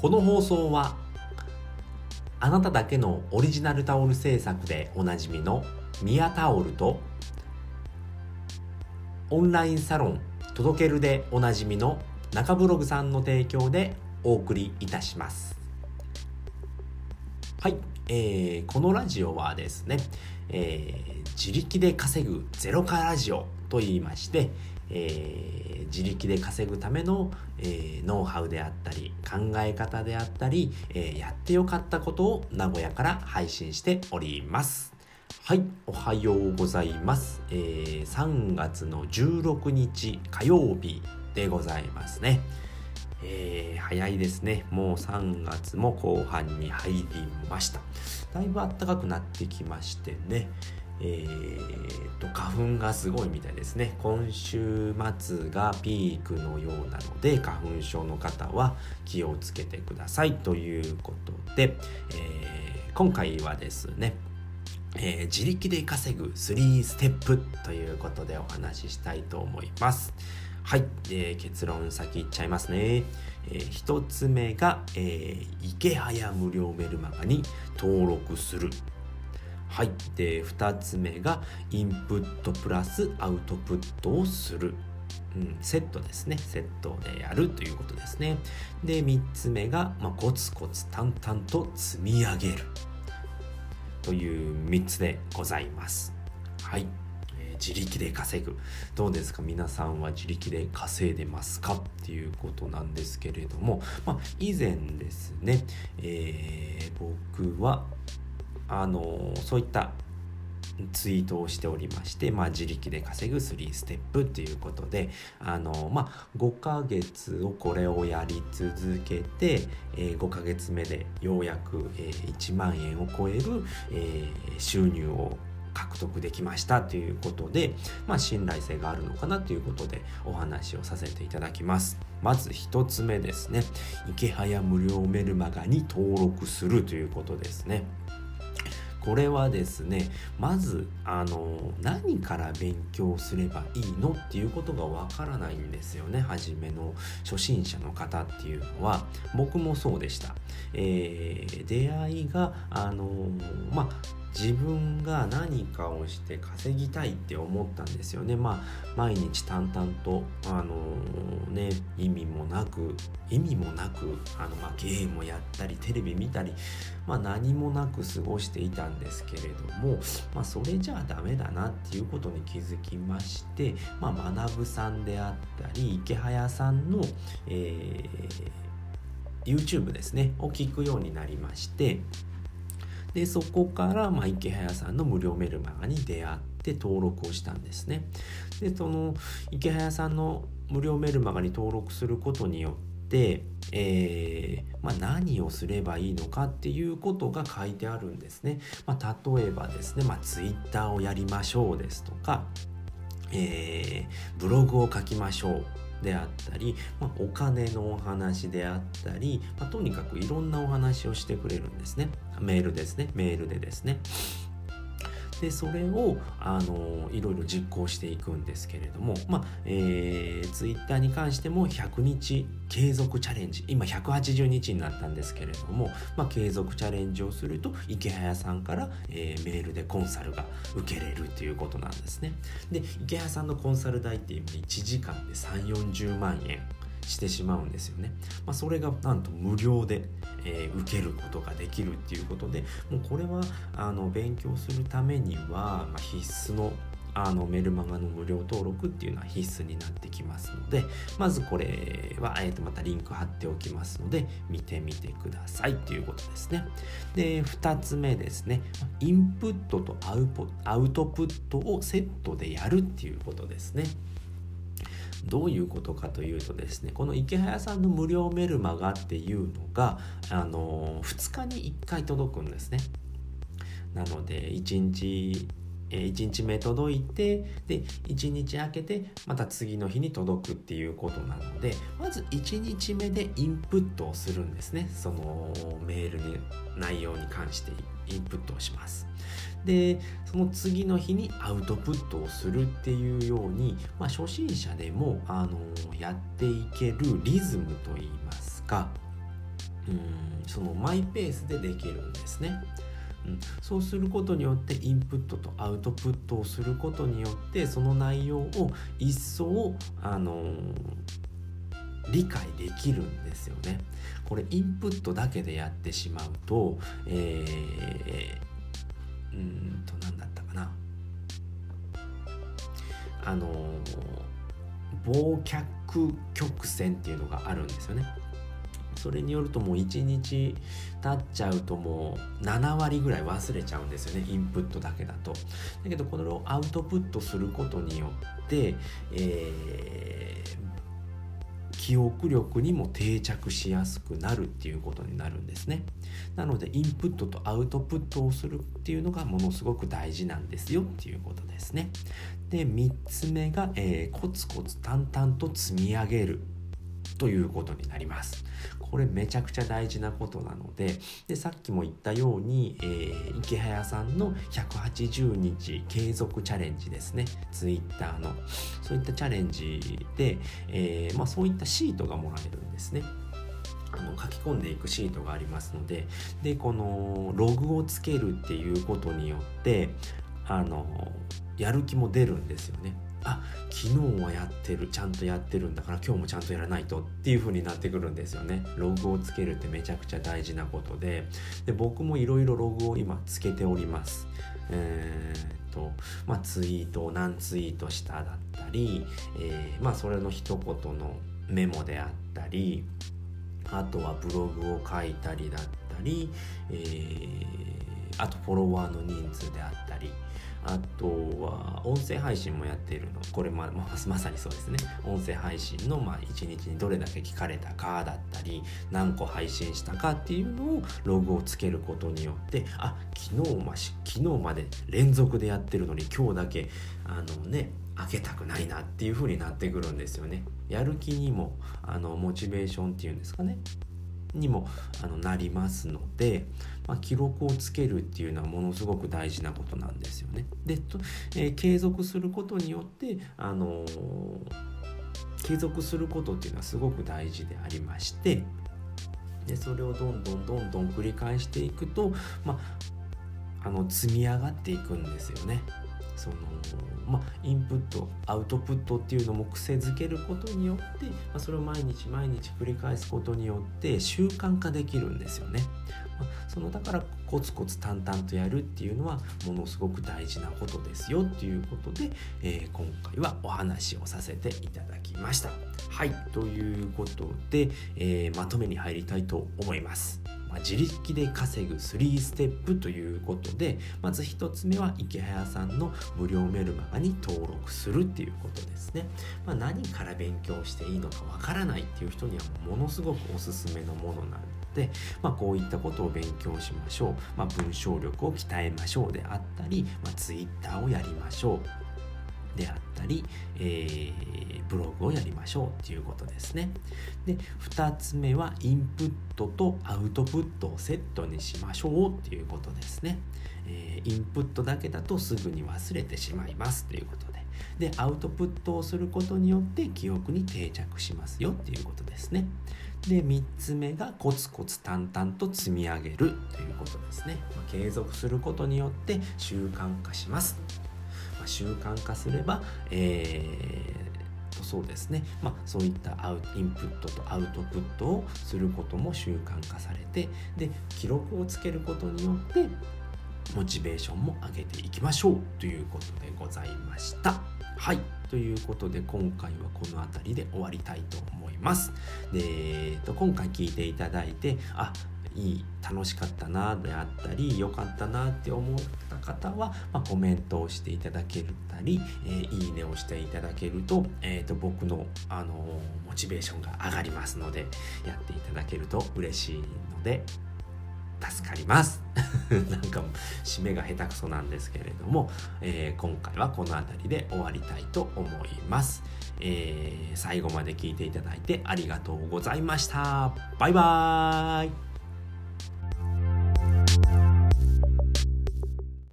この放送はあなただけのオリジナルタオル制作でおなじみのミヤタオルとオンラインサロン届けるでおなじみの中ブログさんの提供でお送りいたします。はい、えー、このラジオはですね、えー、自力で稼ぐゼロ化ラジオと言いまして、えー、自力で稼ぐための、えー、ノウハウであったり考え方であったり、えー、やってよかったことを名古屋から配信しております。はいおはようございます、えー、3月の16日火曜日でございますね。えー、早いですね。もう3月も後半に入りました。だいぶ暖かくなってきましてね。えーと、花粉がすごいみたいですね今週末がピークのようなので花粉症の方は気をつけてくださいということで、えー、今回はですねえー、自力で稼ぐ3ステップということでお話ししたいと思います。はい、えー、結論先いっちゃいますね。えー、1つ目が、えー、池早無料メルマガに登録するはい。で、2つ目が、インプットプラスアウトプットをする。うん、セットですね。セットでやるということですね。で、3つ目が、まあ、コツコツ淡々と積み上げる。という3つでございます。はい。えー、自力で稼ぐ。どうですか？皆さんは自力で稼いでますか？っていうことなんですけれども、まあ、以前ですね、えー、僕は、あのそういったツイートをしておりまして、まあ、自力で稼ぐ3ステップっていうことで、あの、まあ、5ヶ月をこれをやり続けて、えー、5ヶ月目でようやく、えー、1万円を超える、えー、収入を獲得できましたということで、まあ、信頼性があるのかなということでお話をさせていただきます。まず1つ目ですね。池早無料メルマガに登録するということですね。これはですねまずあの何から勉強すればいいのっていうことがわからないんですよね。初めの初心者の方っていうのは。僕もそうでした、えー、出会いがあのまあ自分が何かをして稼ぎたいって思ったんですよね。まあ毎日淡々とあのー、ね意味もなく意味もなくあの、まあ、ゲームをやったりテレビ見たり、まあ、何もなく過ごしていたんですけれども、まあ、それじゃあダメだなっていうことに気づきまして、まあ、学さんであったり池早さんの、えー、YouTube ですねを聞くようになりましてでそこから、まあ、池早さんの無料メルマガに出会って登録をしたんですね。でその池早さんの無料メルマガに登録することによって、えー、まあ、何をすればいいのかっていうことが書いてあるんですね、まあ、例えばですね、まあ、Twitter をやりましょうですとか、えー、ブログを書きましょうであったり、まあ、お金のお話であったり、まあ、とにかくいろんなお話をしてくれるんですね。メールですね。メールでですね。でそれをあのいろいろ実行していくんですけれども、まあえー、ツイッターに関しても100日継続チャレンジ。今180日になったんですけれども、まあ、継続チャレンジをすると池早さんから、えー、メールでコンサルが受けれるということなんですね。で池早さんのコンサル代って今1時間で3 4 0万円。してしまうんですよね。まあ、それがなんと無料で、えー、受けることができるっていうことでもうこれはあの勉強するためには、まあ、必須のあのメルマガの無料登録っていうのは必須になってきますのでまずこれは、えー、とまたリンク貼っておきますので見てみてくださいということですね。で2つ目ですね。インプットとアウポアウトプットをセットでやるっていうことですね。どういうことかというとですねこの池早さんの無料メルマガっていうのがあの2日に1回届くんですね。なので1日1日目届いてで1日空けてまた次の日に届くっていうことなのでまず1日目でインプットをするんですね。そのメールの内容に関してインプットをします。でその次の日にアウトプットをするっていうように、まあ、初心者でもあのやっていけるリズムといいますかうんそのマイペースでできるんですね。うん、そうすることによってインプットとアウトプットをすることによってその内容を一層あの、理解できるんですよね。これインプットだけでやってしまうと、えー、うんと何だったかなあの、忘却曲線っていうのがあるんですよね。それによるともう1日経っちゃうともう7割ぐらい忘れちゃうんですよねインプットだけだと。だけどこれをアウトプットすることによって、えー、記憶力にも定着しやすくなるっていうことになるんですね。なのでインプットとアウトプットをするっていうのがものすごく大事なんですよっていうことですね。で3つ目が、えー、コツコツ淡々と積み上げるということになります。これめちゃくちゃ大事なことなのででさっきも言ったように、えー、池早さんの180日継続チャレンジですねツイッターのそういったチャレンジで、えー、まあ、そういったシートがもらえるんですね。あの書き込んでいくシートがありますのででこのログをつけるっていうことによってあのやる気も出るんですよね。あ昨日はやってるちゃんとやってるんだから今日もちゃんとやらないとっていう風になってくるんですよね。ログをつけるってめちゃくちゃ大事なことで。で僕もいろいろログを今つけております。えー、っとまあツイートを何ツイートしただったり、えー、まあそれの一言のメモであったりあとはブログを書いたりだったり、えー、あとフォロワーの人数であったりあとは音声配信もやっているの。これまままさにそうですね。音声配信のまあ1日にどれだけ聞かれたかだったり何個配信したかっていうのをログをつけることによってあ昨日まし昨日まで連続でやってるのに今日だけあのね開けたくないなっていう風になってくるんですよね。やる気にもあのモチベーションっていうんですかね。にもあのなりますので、まあ、記録をつけるっていうのはものすごく大事なことなんですよね。で、えー、継続することによって、あのー、継続することっていうのはすごく大事でありましてでそれをどんどんどんどん繰り返していくと、まあ、あの積み上がっていくんですよね。そのまあ、インプットアウトプットっていうのも癖づけることによって、まあ、それを毎日毎日繰り返すことによって習慣化できるんですよね。まあ、そのだからコツコツ淡々とやるっていうのはものすごく大事なことですよっていうことで、えー、今回はお話をさせていただきました。はいということで、えー、まとめに入りたいと思います。まあ、自力で稼ぐ3ステップということでまず1つ目は池早さんの無料メルマガに登録するっていうことですね、まあ、何から勉強していいのかわからないっていう人にはものすごくおすすめのものなので、まあ、こういったことを勉強しましょう、まあ、文章力を鍛えましょうであったり、まあ、Twitter をやりましょう。であったり、えー、ブログをやりましょうっていうことですね。で2つ目はインプットとアウトプットをセットにしましょうっていうことですね。えー、インプットだけだとすぐに忘れてしまいますということで。でアウトプットをすることによって記憶に定着しますよっていうことですね。で3つ目がコツコツ淡々と積み上げるということですね。まあ、継続することによって習慣化します。習慣化すれば、えー、とそうですね、まあ、そういったアウインプットとアウトプットをすることも習慣化されてで記録をつけることによってモチベーションも上げていきましょうということでございました。はいということで今回はこの辺りで終わりたいと思います。で、えー、と今回聞いていただいてあいい楽しかったなであったり良かったなって思った方は、まあ、コメントをしていただけたり、えー、いいねをしていただけると,、えーと、僕の、あのー、モチベーションが上がりますのでやっていただけると嬉しいので助かります。なんか締めが下手くそなんですけれども、えー、今回はこの辺りで終わりたいと思います、えー、最後まで聞いていただいてありがとうございました。バイバーイ。